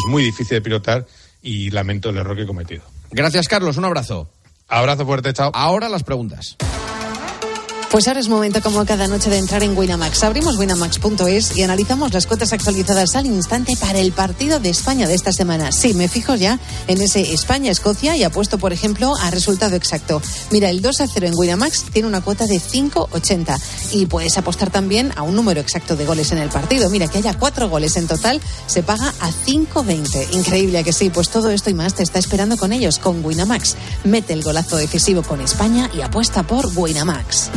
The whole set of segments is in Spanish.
Es muy difícil de pilotar y lamento el error que he cometido. Gracias, Carlos. Un abrazo. Abrazo fuerte, chao. Ahora las preguntas. Pues ahora es momento como cada noche de entrar en Winamax. Abrimos winamax.es y analizamos las cuotas actualizadas al instante para el partido de España de esta semana. Sí, me fijo ya en ese España-Escocia y apuesto, por ejemplo, a resultado exacto. Mira, el 2 a 0 en Winamax tiene una cuota de 5,80 y puedes apostar también a un número exacto de goles en el partido. Mira, que haya cuatro goles en total se paga a 5,20. Increíble que sí, pues todo esto y más te está esperando con ellos, con Winamax. Mete el golazo decisivo con España y apuesta por Winamax.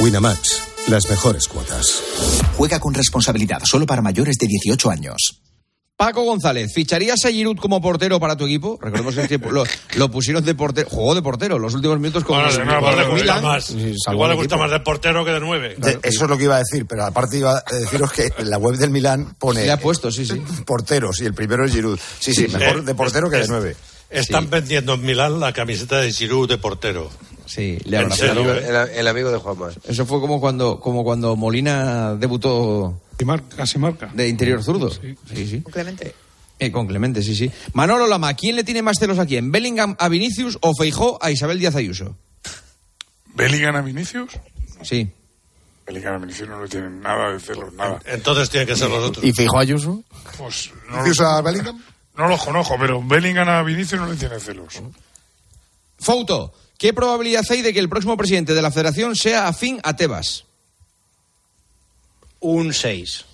Winamax, las mejores cuotas. Juega con responsabilidad, solo para mayores de 18 años. Paco González, ¿ficharías a Giroud como portero para tu equipo? Recordemos que el tiempo- lo, lo pusieron de portero, jugó de portero los últimos minutos con Bueno, el- no, igual le gusta Milan. más. Igual le gusta más de portero que de nueve. De- eso es lo que iba a decir, pero aparte iba a deciros que en la web del Milán pone Le ha puesto, sí, sí. porteros y el primero es Giroud. Sí, sí, mejor Eh, de portero que de nueve. Están vendiendo en Milán la camiseta de Giroud de portero. Sí, le ¿En abrazaron. serio, eh? El, el amigo de Juanma. Eso fue como cuando, como cuando Molina debutó Y marca, casi marca. de interior zurdo. Sí, sí. Clemente. Eh, con Clemente, sí, sí. Manolo Lama, ¿quién le tiene más celos a quién? ¿Bellingham a Vinicius o Feijó a Isabel Díaz Ayuso? ¿Bellingham a Vinicius? Sí. Bellingham a Vinicius no le tienen nada de celos, nada. Entonces tienen que ser los otros. ¿Y Fijo Ayuso? Pues no, ¿Vinicius a Bellingham? no los conozco, pero Bellingham a Vinicius no le tiene celos. Fouto, ¿qué probabilidad hay de que el próximo presidente de la federación sea afín a Tebas? Un 6.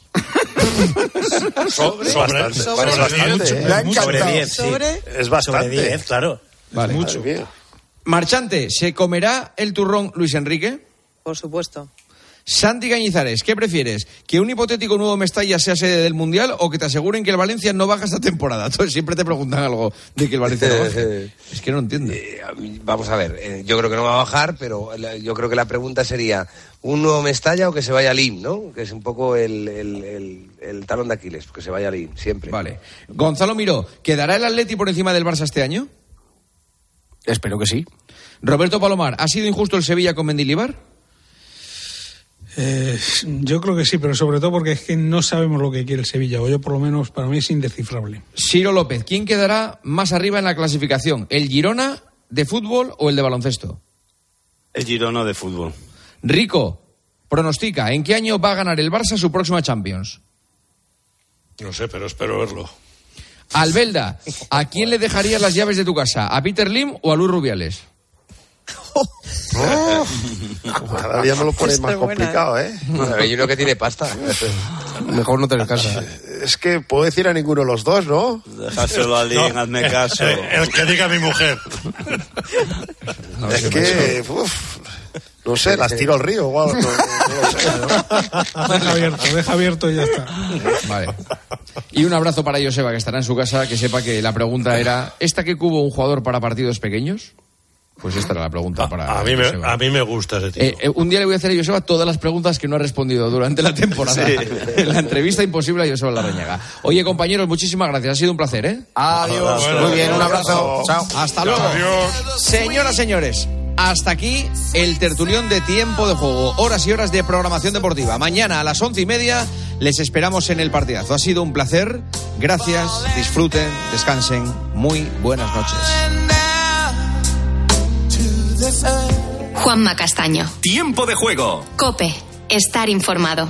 Sobre, Bastante, sobre, bastante, sobre- ¿eh? Me ha encantado. Sobre 10, sí. Sobre- Es bastante. Sobre 10, claro. Vale. Madre mía. Marchante, ¿se comerá el turrón Luis Enrique? Por supuesto. Santi Cañizares, ¿qué prefieres? ¿Que un hipotético nuevo Mestalla sea sede del Mundial o que te aseguren que el Valencia no baja esta temporada? Entonces siempre te preguntan algo de que el Valencia no baje. Es que no entiendo. Eh, vamos a ver, eh, yo creo que no va a bajar, pero la- yo creo que la pregunta sería, ¿un nuevo Mestalla o que se vaya Lim, no? Que es un poco el, el- el- el talón de Aquiles, que se vaya Lim, siempre. Vale. Gonzalo Miró, ¿quedará el Atleti por encima del Barça este año? Espero que sí. Roberto Palomar, ¿ha sido injusto el Sevilla con Mendilibar? Eh, yo creo que sí, pero sobre todo porque es que no sabemos lo que quiere el Sevilla, o yo por lo menos para mí es indescifrable. Ciro López, ¿quién quedará más arriba en la clasificación? ¿El Girona de fútbol o el de baloncesto? El Girona de fútbol. Rico, pronostica, ¿en qué año va a ganar el Barça su próxima Champions? No sé, pero espero verlo. Albelda, ¿a quién le dejarías las llaves de tu casa? ¿A Peter Lim o a Luis Rubiales? Cada día me lo pones Está más buena, complicado, ¿eh? Hay uno que tiene pasta. Mejor no tener casa. Es que puedo decir a ninguno de los dos, ¿no? Dejárselo a Lin, hazme caso. Eh, el que diga mi mujer. es que, uf, no sé, las tiro al río. igual, no- no- no lo sé. Deja abierto, deja abierto y ya está. Vale. Y un abrazo para Joseba, que estará en su casa, que sepa que la pregunta era, ¿esta que cubo un jugador para partidos pequeños? Pues esta era la pregunta para A mí, me, a mí me gusta ese tipo. Eh, eh, un día le voy a hacer a Joseba todas las preguntas que no ha respondido durante la temporada. En la entrevista imposible a Joseba Larrañaga. Oye, compañeros, muchísimas gracias. Ha sido un placer, ¿eh? Adiós. Bueno, Muy bien, un abrazo. Chao. Hasta luego. Adiós. Señoras, señores, hasta aquí el tertulión de tiempo de juego. Horas y horas de programación deportiva. Mañana a las once y media les esperamos en el partidazo. Ha sido un placer. Gracias, disfruten, descansen. Muy buenas noches. Juanma Castaño. Tiempo de juego. Cope. Estar informado.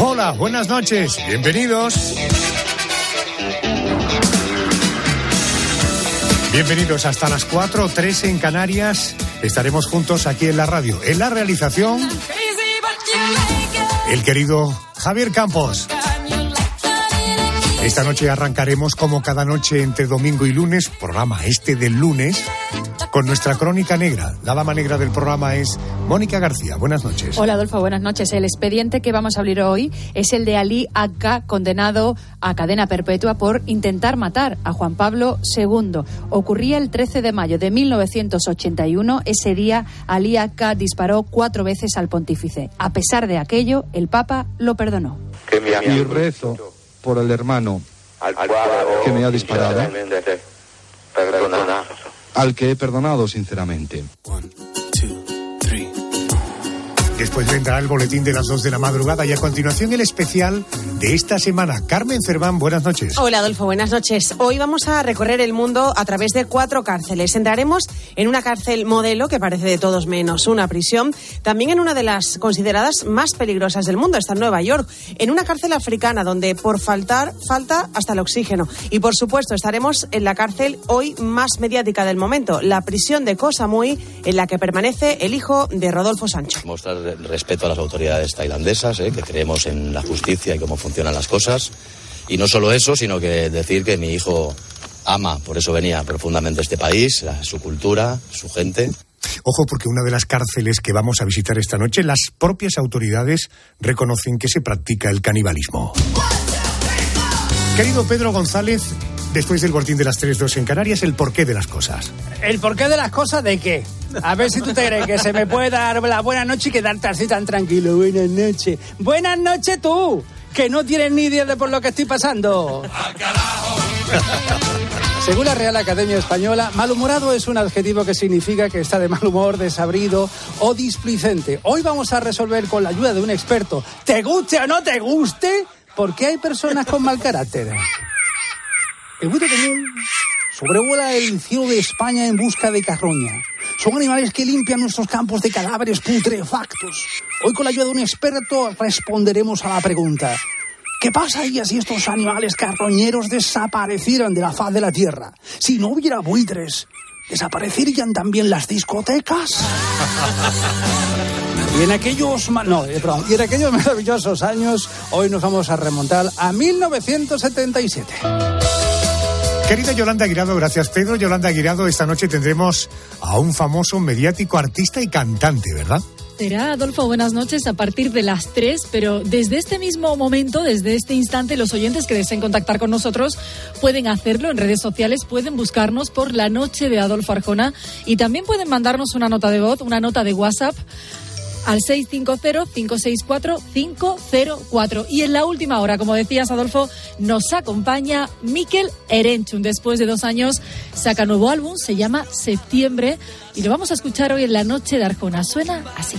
Hola, buenas noches, bienvenidos. Bienvenidos hasta las 4, 3 en Canarias. Estaremos juntos aquí en la radio. En la realización, el querido Javier Campos. Esta noche arrancaremos como cada noche entre domingo y lunes, programa este del lunes, con nuestra crónica negra. La dama negra del programa es Mónica García. Buenas noches. Hola Adolfo, buenas noches. El expediente que vamos a abrir hoy es el de Ali Akka, condenado a cadena perpetua por intentar matar a Juan Pablo II. Ocurría el 13 de mayo de 1981. Ese día Ali Akka disparó cuatro veces al pontífice. A pesar de aquello, el Papa lo perdonó. Y rezo por el hermano que me ha disparado, al que he perdonado sinceramente. Después vendrá el boletín de las 2 de la madrugada y a continuación el especial de esta semana. Carmen Cerván, buenas noches. Hola Adolfo, buenas noches. Hoy vamos a recorrer el mundo a través de cuatro cárceles. Entraremos en una cárcel modelo que parece de todos menos una prisión, también en una de las consideradas más peligrosas del mundo, está en Nueva York, en una cárcel africana donde por faltar falta hasta el oxígeno. Y por supuesto estaremos en la cárcel hoy más mediática del momento, la prisión de Koh Samui, en la que permanece el hijo de Rodolfo Sancho respeto a las autoridades tailandesas, ¿eh? que creemos en la justicia y cómo funcionan las cosas. Y no solo eso, sino que decir que mi hijo ama, por eso venía profundamente a este país, a su cultura, su gente. Ojo, porque una de las cárceles que vamos a visitar esta noche, las propias autoridades reconocen que se practica el canibalismo. Querido Pedro González, después del botín de las 3-2 en Canarias, el porqué de las cosas. ¿El porqué de las cosas de qué? A ver si tú te crees que se me puede dar la buena noche y quedarte así tan tranquilo. Buenas noches. Buenas noches tú, que no tienes ni idea de por lo que estoy pasando. Según la Real Academia Española, malhumorado es un adjetivo que significa que está de mal humor, desabrido o displicente. Hoy vamos a resolver con la ayuda de un experto, te guste o no te guste, por qué hay personas con mal carácter. El buitre común sobrevuela el cielo de España en busca de carroña. Son animales que limpian nuestros campos de cadáveres putrefactos. Hoy con la ayuda de un experto responderemos a la pregunta. ¿Qué pasaría si estos animales carroñeros desaparecieran de la faz de la Tierra? Si no hubiera buitres, ¿desaparecerían también las discotecas? Y en aquellos, no, eh, perdón, y en aquellos maravillosos años, hoy nos vamos a remontar a 1977. Querida Yolanda Aguirado, gracias Pedro. Yolanda Aguirado, esta noche tendremos a un famoso mediático artista y cantante, ¿verdad? Será, Adolfo, buenas noches a partir de las 3, pero desde este mismo momento, desde este instante, los oyentes que deseen contactar con nosotros pueden hacerlo en redes sociales, pueden buscarnos por la noche de Adolfo Arjona y también pueden mandarnos una nota de voz, una nota de WhatsApp al 650-564-504. Y en la última hora, como decías, Adolfo, nos acompaña Miquel Erenchun. Después de dos años, saca nuevo álbum, se llama Septiembre, y lo vamos a escuchar hoy en la noche de Arjona. Suena así.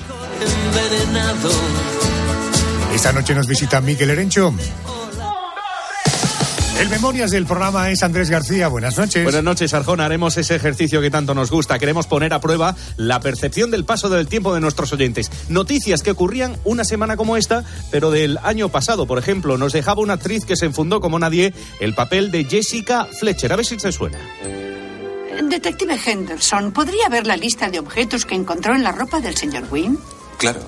Esta noche nos visita Miquel Erenchun. El Memorias del programa es Andrés García. Buenas noches. Buenas noches, Arjona. Haremos ese ejercicio que tanto nos gusta. Queremos poner a prueba la percepción del paso del tiempo de nuestros oyentes. Noticias que ocurrían una semana como esta, pero del año pasado. Por ejemplo, nos dejaba una actriz que se enfundó como nadie el papel de Jessica Fletcher. A ver si se suena. Detective Henderson, ¿podría ver la lista de objetos que encontró en la ropa del señor Wynne? Claro.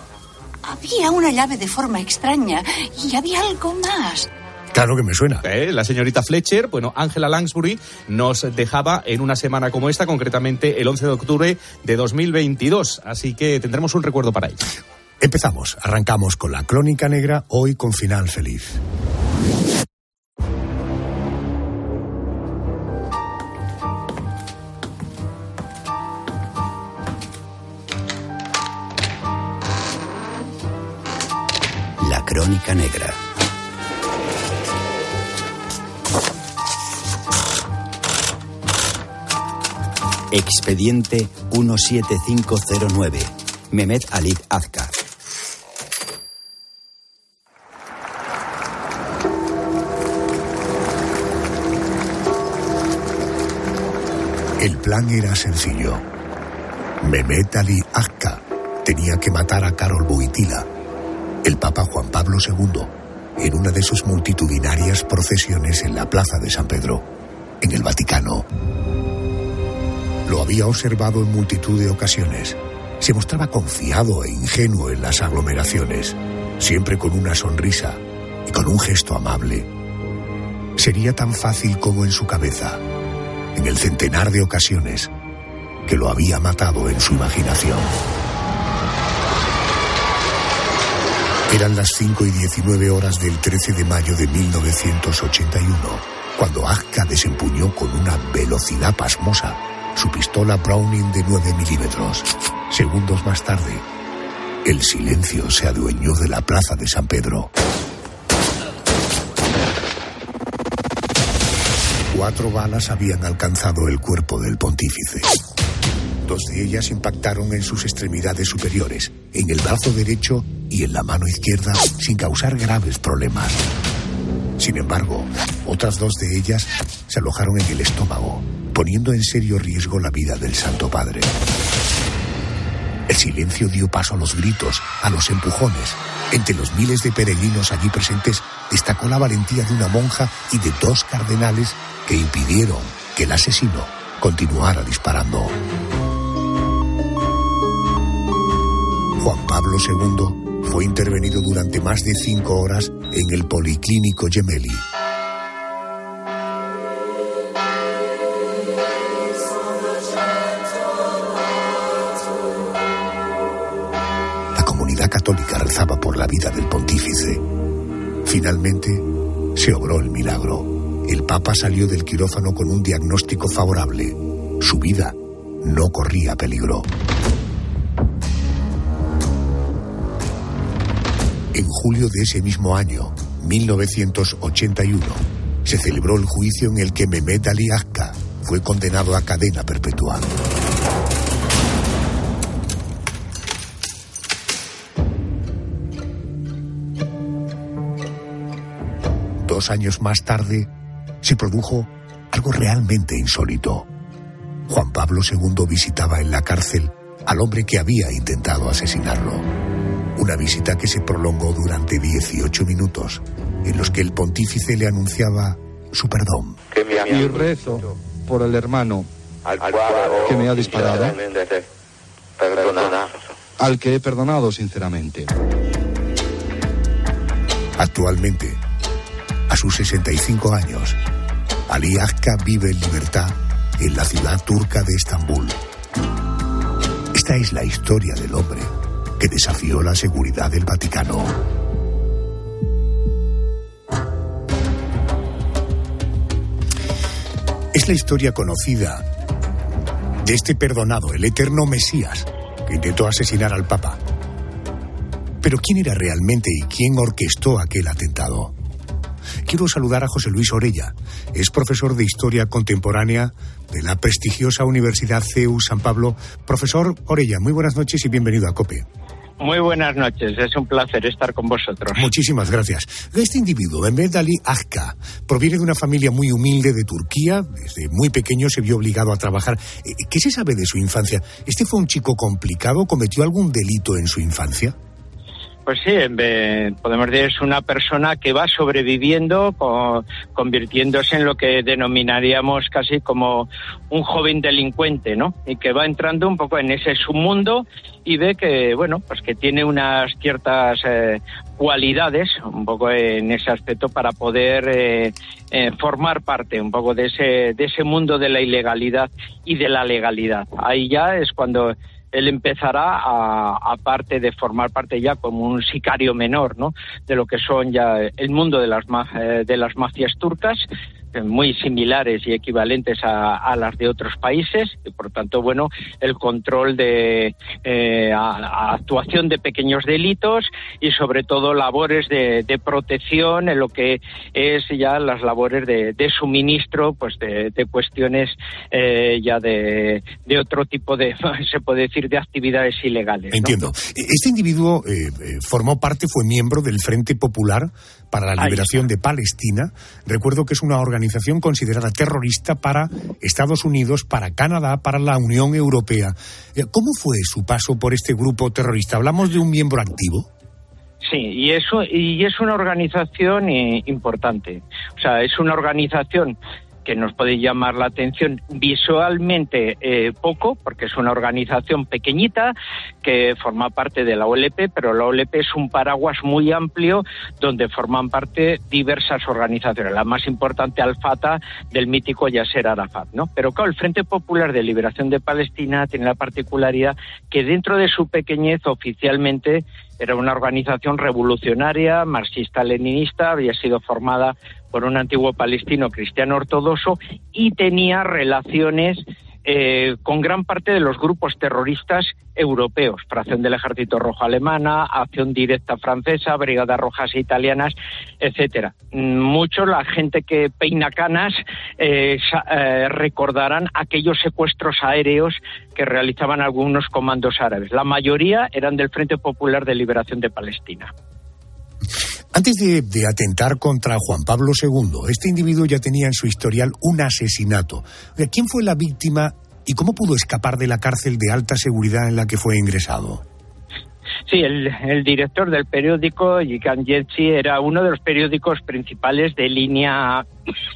Había una llave de forma extraña y había algo más. Claro que me suena. ¿Eh? La señorita Fletcher, bueno, Angela Lansbury nos dejaba en una semana como esta, concretamente el 11 de octubre de 2022. Así que tendremos un recuerdo para ella. Empezamos, arrancamos con la crónica negra, hoy con final feliz. La crónica negra. Expediente 17509. Mehmet Ali Azkar. El plan era sencillo. Mehmet Ali Azka tenía que matar a Karol Boitila, el Papa Juan Pablo II, en una de sus multitudinarias procesiones en la Plaza de San Pedro, en el Vaticano. Lo había observado en multitud de ocasiones. Se mostraba confiado e ingenuo en las aglomeraciones, siempre con una sonrisa y con un gesto amable. Sería tan fácil como en su cabeza, en el centenar de ocasiones que lo había matado en su imaginación. Eran las 5 y 19 horas del 13 de mayo de 1981, cuando Azka desempuñó con una velocidad pasmosa su pistola Browning de 9 milímetros. Segundos más tarde, el silencio se adueñó de la plaza de San Pedro. Cuatro balas habían alcanzado el cuerpo del pontífice. Dos de ellas impactaron en sus extremidades superiores, en el brazo derecho y en la mano izquierda, sin causar graves problemas. Sin embargo, otras dos de ellas se alojaron en el estómago, poniendo en serio riesgo la vida del Santo Padre. El silencio dio paso a los gritos, a los empujones. Entre los miles de peregrinos allí presentes destacó la valentía de una monja y de dos cardenales que impidieron que el asesino continuara disparando. Juan Pablo II fue intervenido durante más de cinco horas en el Policlínico Gemelli. Vida del pontífice. Finalmente, se obró el milagro. El Papa salió del quirófano con un diagnóstico favorable. Su vida no corría peligro. En julio de ese mismo año, 1981, se celebró el juicio en el que Mehmet Ali Akka fue condenado a cadena perpetua. Dos años más tarde, se produjo algo realmente insólito. Juan Pablo II visitaba en la cárcel al hombre que había intentado asesinarlo. Una visita que se prolongó durante 18 minutos, en los que el pontífice le anunciaba su perdón. Y rezo por el hermano que me ha disparado, al que he perdonado sinceramente. Actualmente, a sus 65 años, Ali Akka vive en libertad en la ciudad turca de Estambul. Esta es la historia del hombre que desafió la seguridad del Vaticano. Es la historia conocida de este perdonado, el eterno Mesías, que intentó asesinar al Papa. Pero ¿quién era realmente y quién orquestó aquel atentado? Quiero saludar a José Luis Orella. Es profesor de Historia Contemporánea de la prestigiosa Universidad CEU San Pablo. Profesor Orella, muy buenas noches y bienvenido a COPE. Muy buenas noches, es un placer estar con vosotros. Muchísimas gracias. Este individuo, Mehmet Ali Akka, proviene de una familia muy humilde de Turquía. Desde muy pequeño se vio obligado a trabajar. Eh, ¿Qué se sabe de su infancia? ¿Este fue un chico complicado? ¿Cometió algún delito en su infancia? Pues sí, podemos decir es una persona que va sobreviviendo, co- convirtiéndose en lo que denominaríamos casi como un joven delincuente, ¿no? Y que va entrando un poco en ese submundo y ve que, bueno, pues que tiene unas ciertas eh, cualidades, un poco en ese aspecto para poder eh, eh, formar parte un poco de ese de ese mundo de la ilegalidad y de la legalidad. Ahí ya es cuando él empezará a, aparte de formar parte ya como un sicario menor, ¿no? De lo que son ya el mundo de las eh, de las mafias turcas muy similares y equivalentes a, a las de otros países y por tanto bueno el control de eh, actuación de pequeños delitos y sobre todo labores de, protección en lo que es ya las labores de, de suministro pues de, cuestiones eh, ya de, otro tipo de se puede decir de actividades ilegales. Entiendo. Este individuo eh, eh, formó parte, fue miembro del Frente Popular para la Liberación de Palestina. Recuerdo que es una organización considerada terrorista para Estados Unidos, para Canadá, para la Unión Europea. Eh, ¿Cómo fue su paso por este grupo terrorista? ¿Hablamos de un miembro activo? Sí, y eso y es una organización eh, importante. O sea, es una organización que nos puede llamar la atención visualmente eh, poco, porque es una organización pequeñita que forma parte de la OLP, pero la OLP es un paraguas muy amplio donde forman parte diversas organizaciones. La más importante, Al-Fatah, del mítico Yasser Arafat, ¿no? Pero claro, el Frente Popular de Liberación de Palestina tiene la particularidad que dentro de su pequeñez oficialmente era una organización revolucionaria, marxista-leninista, había sido formada por un antiguo palestino cristiano ortodoxo y tenía relaciones eh, con gran parte de los grupos terroristas europeos, fracción del Ejército Rojo alemana, acción directa francesa, brigadas rojas italianas, etcétera. Mucho la gente que peina canas eh, eh, recordarán aquellos secuestros aéreos que realizaban algunos comandos árabes. La mayoría eran del Frente Popular de Liberación de Palestina. Antes de, de atentar contra Juan Pablo II, este individuo ya tenía en su historial un asesinato. ¿Quién fue la víctima y cómo pudo escapar de la cárcel de alta seguridad en la que fue ingresado? Sí, el, director del periódico, Yikan Yetsi, era uno de los periódicos principales de línea,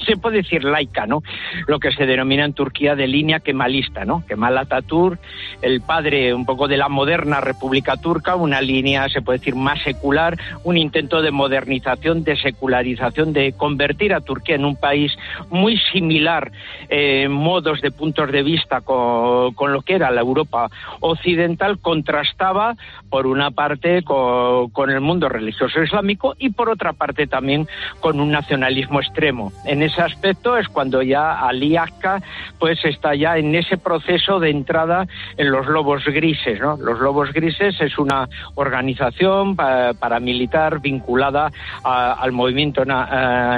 se puede decir laica, ¿no? Lo que se denomina en Turquía de línea kemalista, ¿no? Kemal Atatürk, el padre un poco de la moderna República Turca, una línea, se puede decir, más secular, un intento de modernización, de secularización, de convertir a Turquía en un país muy similar eh, en modos de puntos de vista con, lo que era la Europa occidental, contrastaba por una parte con el mundo religioso islámico y por otra parte también con un nacionalismo extremo. En ese aspecto es cuando ya Ali Akka pues está ya en ese proceso de entrada en los lobos grises. ¿no? Los lobos grises es una organización pa- paramilitar vinculada a- al movimiento eh,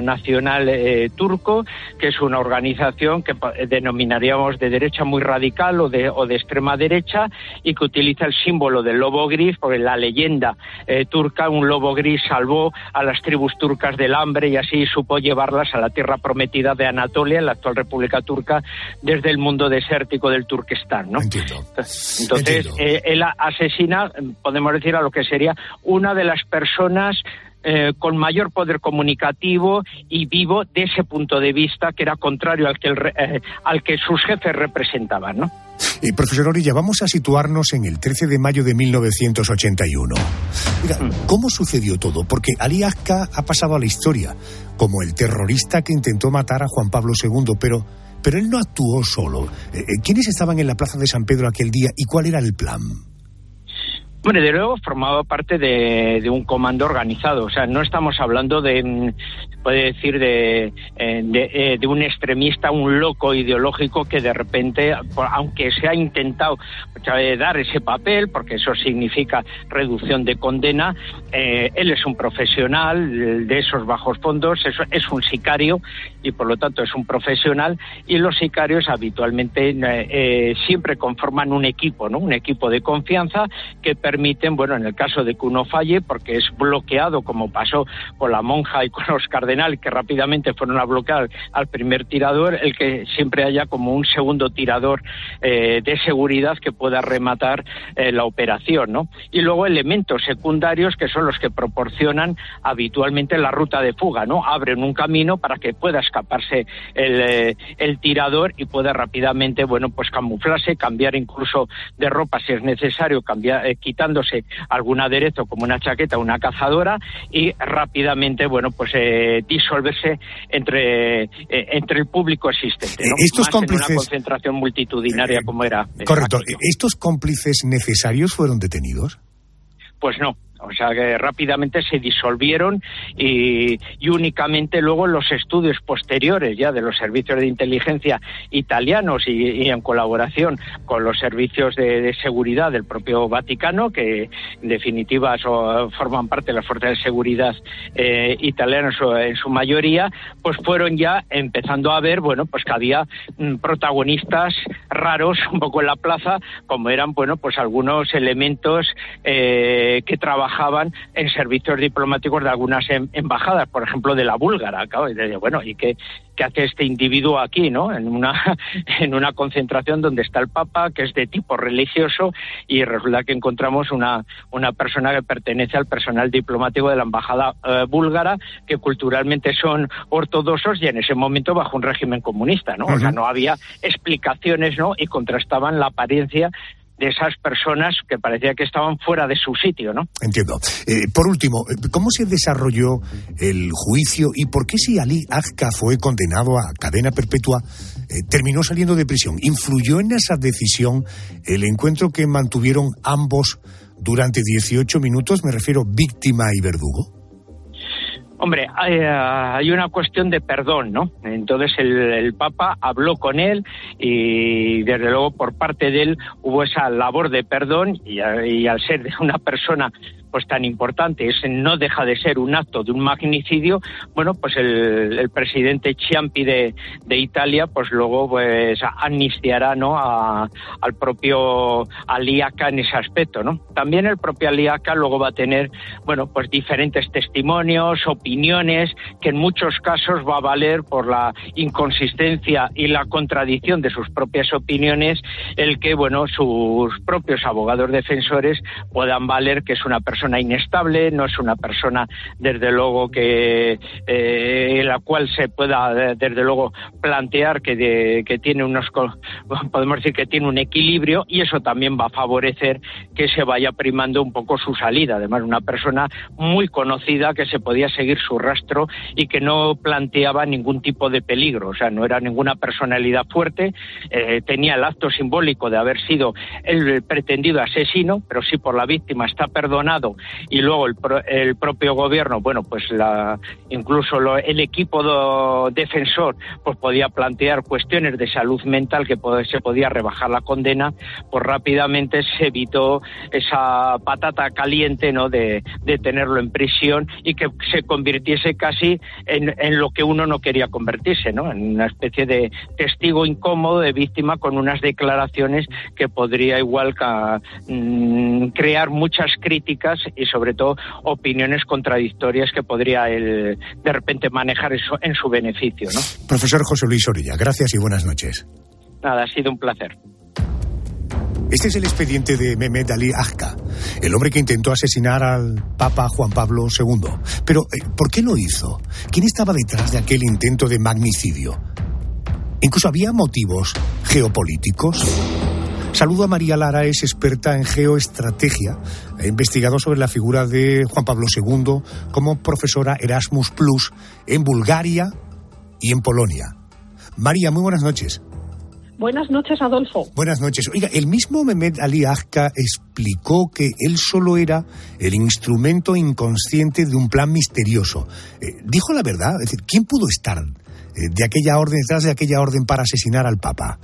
nacional eh, turco, que es una organización que denominaríamos de derecha muy radical o de, o de extrema derecha y que utiliza el símbolo del lobo gris, porque la leyenda eh, turca, un lobo gris salvó a las tribus turcas del hambre y así supo llevarlas a la tierra prometida de Anatolia, en la actual República Turca, desde el mundo desértico del Turquestán. ¿no? Entonces, eh, él asesina, podemos decir, a lo que sería una de las personas eh, con mayor poder comunicativo y vivo de ese punto de vista que era contrario al que, el eh, al que sus jefes representaban, ¿no? Eh, profesor Orilla, vamos a situarnos en el 13 de mayo de 1981. Mira, ¿cómo sucedió todo? Porque Ali Akka ha pasado a la historia como el terrorista que intentó matar a Juan Pablo II, pero, pero él no actuó solo. Eh, ¿Quiénes estaban en la plaza de San Pedro aquel día y cuál era el plan? Bueno, de luego formaba parte de, de un comando organizado, o sea, no estamos hablando de, puede decir, de, eh, eh, de un extremista, un loco ideológico que de repente, aunque se ha intentado dar ese papel, porque eso significa reducción de condena, eh, él es un profesional de esos bajos fondos, es, es un sicario y por lo tanto es un profesional y los sicarios habitualmente siempre conforman un equipo, ¿no? Un equipo de confianza que permiten, bueno, en el caso de que uno falle, porque es bloqueado, como pasó con la monja y con los cardenales, que rápidamente fueron a bloquear al primer tirador, el que siempre haya como un segundo tirador eh, de seguridad que pueda rematar eh, la operación, ¿no? Y luego elementos secundarios que son los que proporcionan habitualmente la ruta de fuga, ¿no? Abren un camino para que pueda escaparse el, eh, tirador y pueda rápidamente, bueno, pues camuflarse, cambiar incluso de ropa si es necesario, cambiar, quitándose algún aderezo como una chaqueta, una cazadora y rápidamente, bueno, pues disolverse entre, eh, entre el público existente, ¿no? Eh, estos Más en cómplices- una concentración multitudinaria como era. Correcto. ¿Estos cómplices necesarios fueron detenidos? Pues no. O sea que rápidamente se disolvieron y, únicamente luego los estudios posteriores ya de los servicios de inteligencia italianos y, en colaboración con los servicios de, seguridad del propio Vaticano, que en definitiva so- forman parte de las fuerzas de seguridad eh, italianas en su mayoría, pues fueron ya empezando a ver, bueno, pues que había mm, protagonistas raros un poco en la plaza, como eran, bueno, pues algunos elementos eh, que trabajaban en servicios diplomáticos de algunas em- embajadas, por ejemplo, de la búlgara. Claro, y de- bueno, ¿y qué, qué hace este individuo aquí, no? En una, en una concentración donde está el Papa, que es de tipo religioso, y resulta que encontramos una, una persona que pertenece al personal diplomático de la embajada eh, búlgara, que culturalmente son ortodoxos y en ese momento bajo un régimen comunista, ¿no? O sea, no había explicaciones, ¿no? Y contrastaban la apariencia de esas personas que parecía que estaban fuera de su sitio, ¿no? Entiendo. Eh, por último, eh, ¿cómo se desarrolló el juicio y por qué si Ali Agca fue condenado a cadena perpetua, eh, terminó saliendo de prisión? ¿Influyó en esa decisión el encuentro que mantuvieron ambos durante 18 minutos? Me refiero víctima y verdugo. Hombre, hay, eh, hay, una cuestión de perdón, ¿no? Entonces el, el, Papa habló con él y desde luego por parte de él hubo esa labor de perdón y, y al ser de una persona pues tan importante, ese no deja de ser un acto de un magnicidio, bueno, pues el, presidente Ciampi de, de, Italia, pues luego pues amnistiará, ¿no? A, al propio Aliaca en ese aspecto, ¿no? También el propio Aliaca luego va a tener, bueno, pues diferentes testimonios, opiniones, que en muchos casos va a valer por la inconsistencia y la contradicción de sus propias opiniones, el que, bueno, sus propios abogados defensores puedan valer que es una persona persona inestable, no es una persona, desde luego, que eh, la cual se pueda, desde luego, plantear que, de, que tiene unos, podemos decir que tiene un equilibrio y eso también va a favorecer que se vaya primando un poco su salida. Además, una persona muy conocida que se podía seguir su rastro y que no planteaba ningún tipo de peligro, o sea, no era ninguna personalidad fuerte, eh, tenía el acto simbólico de haber sido el pretendido asesino, pero sí por la víctima está perdonado y luego el, el propio gobierno, bueno, pues la, incluso el equipo defensor pues podía plantear cuestiones de salud mental que se podía rebajar la condena, pues rápidamente se evitó esa patata caliente, ¿no? De, tenerlo en prisión y que se convirtiese casi en, lo que uno no quería convertirse, ¿no? En una especie de testigo incómodo, de víctima, con unas declaraciones que podría igual ca, mmm, crear muchas críticas y sobre todo opiniones contradictorias que podría él de repente manejar eso en su beneficio. ¿no? Profesor José Luis Orilla, gracias y buenas noches. Nada, ha sido un placer. Este es el expediente de Mehmet Ali Agca, el hombre que intentó asesinar al Papa Juan Pablo II. Pero, eh, ¿por qué lo hizo? ¿Quién estaba detrás de aquel intento de magnicidio? Incluso había motivos geopolíticos. Saludo a María Lara, es experta en geoestrategia. Ha investigado sobre la figura de Juan Pablo II como profesora Erasmus Plus en Bulgaria y en Polonia. María, muy buenas noches. Buenas noches, Adolfo. Buenas noches. Oiga, el mismo Mehmet Ali Agca explicó que él solo era el instrumento inconsciente de un plan misterioso. Eh, dijo la verdad, es decir, ¿quién pudo estar eh, de aquella orden, detrás de aquella orden para asesinar al Papa?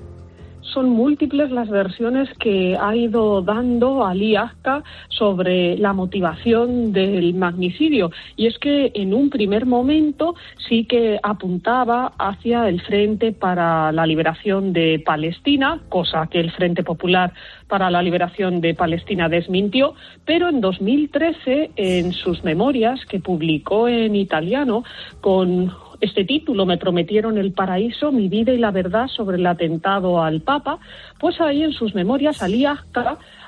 Son múltiples las versiones que ha ido dando Ali Azca sobre la motivación del magnicidio. Y es que en un primer momento sí que apuntaba hacia el Frente para la Liberación de Palestina, cosa que el Frente Popular para la Liberación de Palestina desmintió, pero en 2013, en sus memorias que publicó en italiano con este título, Me prometieron el paraíso, mi vida y la verdad sobre el atentado al Papa, pues ahí en sus memorias Ali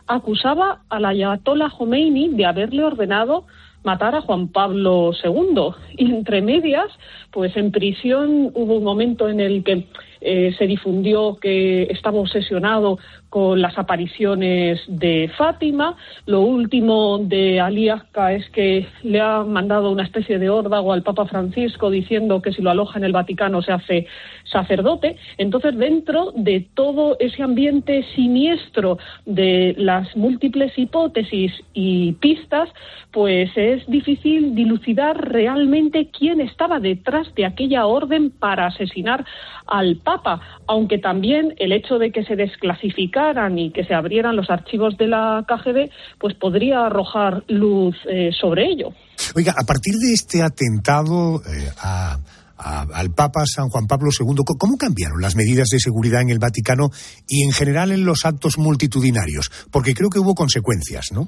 acusaba al ayatollah Khomeini de haberle ordenado matar a Juan Pablo II. Y entre medias, pues en prisión hubo un momento en el que eh, se difundió que estaba obsesionado con las apariciones de Fátima. Lo último de Ali Azca es que le ha mandado una especie de órdago al Papa Francisco diciendo que si lo aloja en el Vaticano se hace sacerdote. Entonces, dentro de todo ese ambiente siniestro de las múltiples hipótesis y pistas, pues es difícil dilucidar realmente quién estaba detrás de aquella orden para asesinar al Papa, aunque también el hecho de que se y que se abrieran los archivos de la KGB, pues podría arrojar luz eh, sobre ello. Oiga, a partir de este atentado eh, a, a, al Papa San Juan Pablo II, ¿cómo cambiaron las medidas de seguridad en el Vaticano y en general en los actos multitudinarios? Porque creo que hubo consecuencias, ¿no?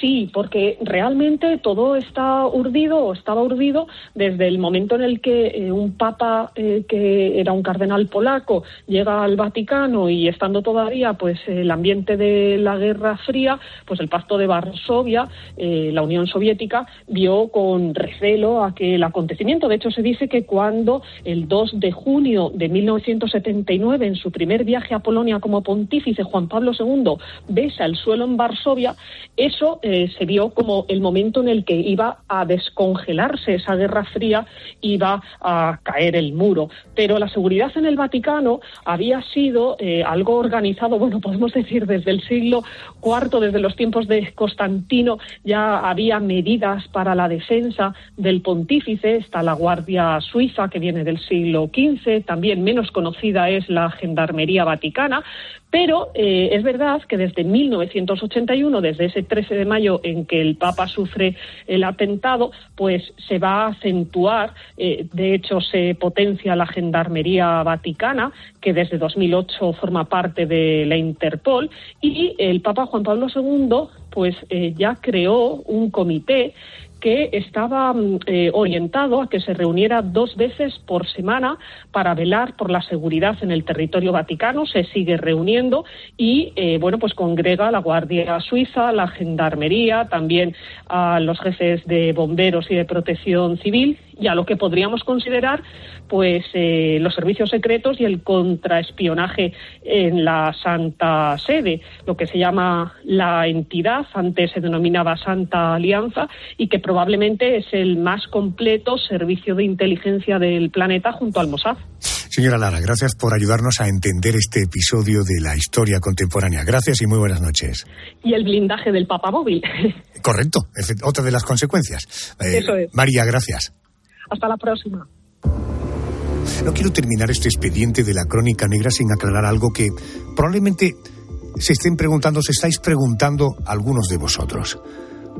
Sí, porque realmente todo está urdido o estaba urdido desde el momento en el que eh, un papa eh, que era un cardenal polaco llega al Vaticano y estando todavía pues el ambiente de la Guerra Fría, pues el Pacto de Varsovia, eh, la Unión Soviética vio con recelo aquel acontecimiento. De hecho se dice que cuando el 2 de junio de 1979 en su primer viaje a Polonia como pontífice Juan Pablo II besa el suelo en Varsovia, eso eh, se vio como el momento en el que iba a descongelarse esa Guerra Fría, iba a caer el muro. Pero la seguridad en el Vaticano había sido eh, algo organizado, bueno, podemos decir desde el siglo IV, desde los tiempos de Constantino, ya había medidas para la defensa del pontífice, está la Guardia Suiza que viene del siglo XV, también menos conocida es la Gendarmería Vaticana, pero eh, es verdad que desde 1981, desde ese 13 de mayo en que el Papa sufre el atentado, pues se va a acentuar, eh, de hecho se potencia la Gendarmería Vaticana, que desde 2008 forma parte de la Interpol, y el Papa Juan Pablo II pues eh, ya creó un comité que estaba mm, eh, orientado a que se reuniera dos veces por semana para velar por la seguridad en el territorio vaticano. Se sigue reuniendo y, eh, bueno, pues congrega a la Guardia Suiza, la Gendarmería, también a los jefes de bomberos y de protección civil y a lo que podríamos considerar pues eh, los servicios secretos y el contraespionaje en la Santa Sede, lo que se llama la entidad, antes se denominaba Santa Alianza, y que probablemente es el más completo servicio de inteligencia del planeta junto al Mossad. Señora Lara, gracias por ayudarnos a entender este episodio de la historia contemporánea. Gracias y muy buenas noches. Y el blindaje del papamóvil. Correcto, otra de las consecuencias. Eh, Eso es. María, gracias. Hasta la próxima. No quiero terminar este expediente de la crónica negra sin aclarar algo que probablemente se estén preguntando, se estáis preguntando algunos de vosotros.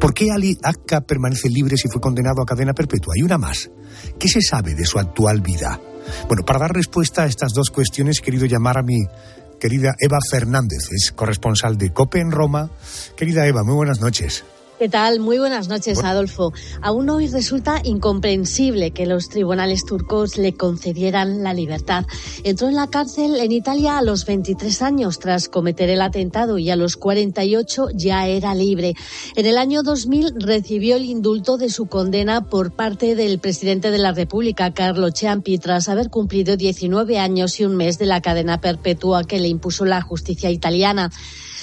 ¿Por qué Ali Akka permanece libre si fue condenado a cadena perpetua? Y una más. ¿Qué se sabe de su actual vida? Bueno, para dar respuesta a estas dos cuestiones he querido llamar a mi querida Eva Fernández, es corresponsal de COPE en Roma. Querida Eva, muy buenas noches. ¿Qué tal? Muy buenas noches, Adolfo. Aún hoy resulta incomprensible que los tribunales turcos le concedieran la libertad. Entró en la cárcel en Italia a los 23 años tras cometer el atentado y a los 48 ya era libre. En el año 2000 recibió el indulto de su condena por parte del presidente de la República, Carlo Ciampi, tras haber cumplido 19 años y un mes de la cadena perpetua que le impuso la justicia italiana.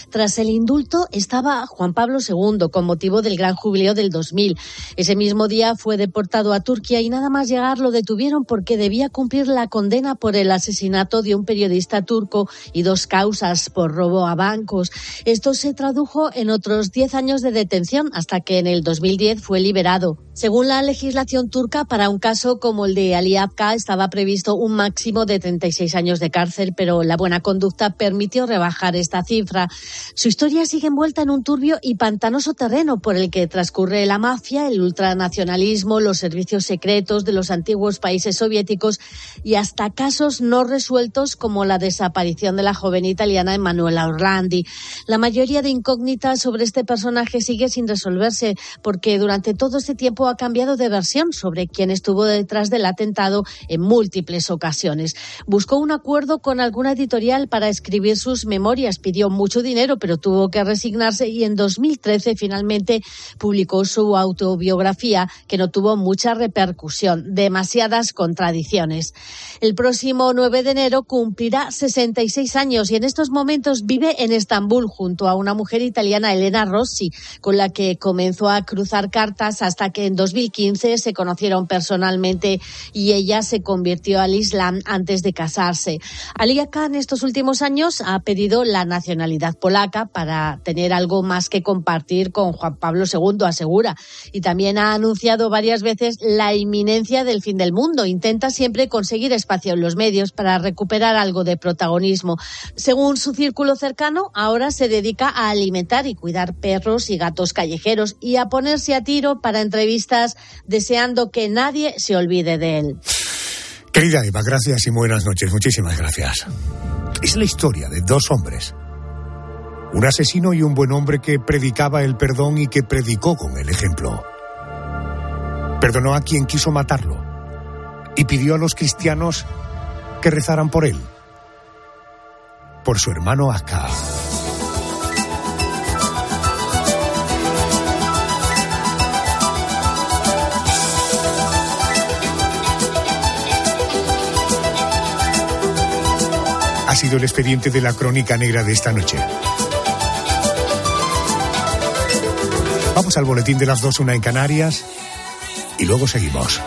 Tras el indulto estaba Juan Pablo II con motivo del gran jubileo del 2000. Ese mismo día fue deportado a Turquía y nada más llegar lo detuvieron porque debía cumplir la condena por el asesinato de un periodista turco y dos causas por robo a bancos. Esto se tradujo en otros 10 años de detención hasta que en el 2010 fue liberado. Según la legislación turca, para un caso como el de Ali Abka estaba previsto un máximo de 36 años de cárcel, pero la buena conducta permitió rebajar esta cifra. Su historia sigue envuelta en un turbio y pantanoso terreno por el que transcurre la mafia, el ultranacionalismo, los servicios secretos de los antiguos países soviéticos y hasta casos no resueltos como la desaparición de la joven italiana Emanuela Orlandi. La mayoría de incógnitas sobre este personaje sigue sin resolverse porque durante todo este tiempo ha cambiado de versión sobre quién estuvo detrás del atentado en múltiples ocasiones. Buscó un acuerdo con alguna editorial para escribir sus memorias, pidió mucho dinero, pero tuvo que resignarse y en 2013 finalmente publicó su autobiografía, que no tuvo mucha repercusión, demasiadas contradicciones. El próximo 9 de enero cumplirá 66 años y en estos momentos vive en Estambul junto a una mujer italiana, Elena Rossi, con la que comenzó a cruzar cartas hasta que en 2015 se conocieron personalmente y ella se convirtió al Islam antes de casarse. Alia Khan estos últimos años ha pedido la nacionalidad polaca para tener algo más que compartir con Juan Pablo II, asegura. Y también ha anunciado varias veces la inminencia del fin del mundo. Intenta siempre conseguir espacio en los medios para recuperar algo de protagonismo. Según su círculo cercano, ahora se dedica a alimentar y cuidar perros y gatos callejeros y a ponerse a tiro para entrevistar deseando que nadie se olvide de él. Querida Eva, gracias y buenas noches. Muchísimas gracias. Es la historia de dos hombres. Un asesino y un buen hombre que predicaba el perdón y que predicó con el ejemplo. Perdonó a quien quiso matarlo y pidió a los cristianos que rezaran por él, por su hermano Acá. ha sido el expediente de la crónica negra de esta noche. Vamos al boletín de las dos, una en Canarias, y luego seguimos.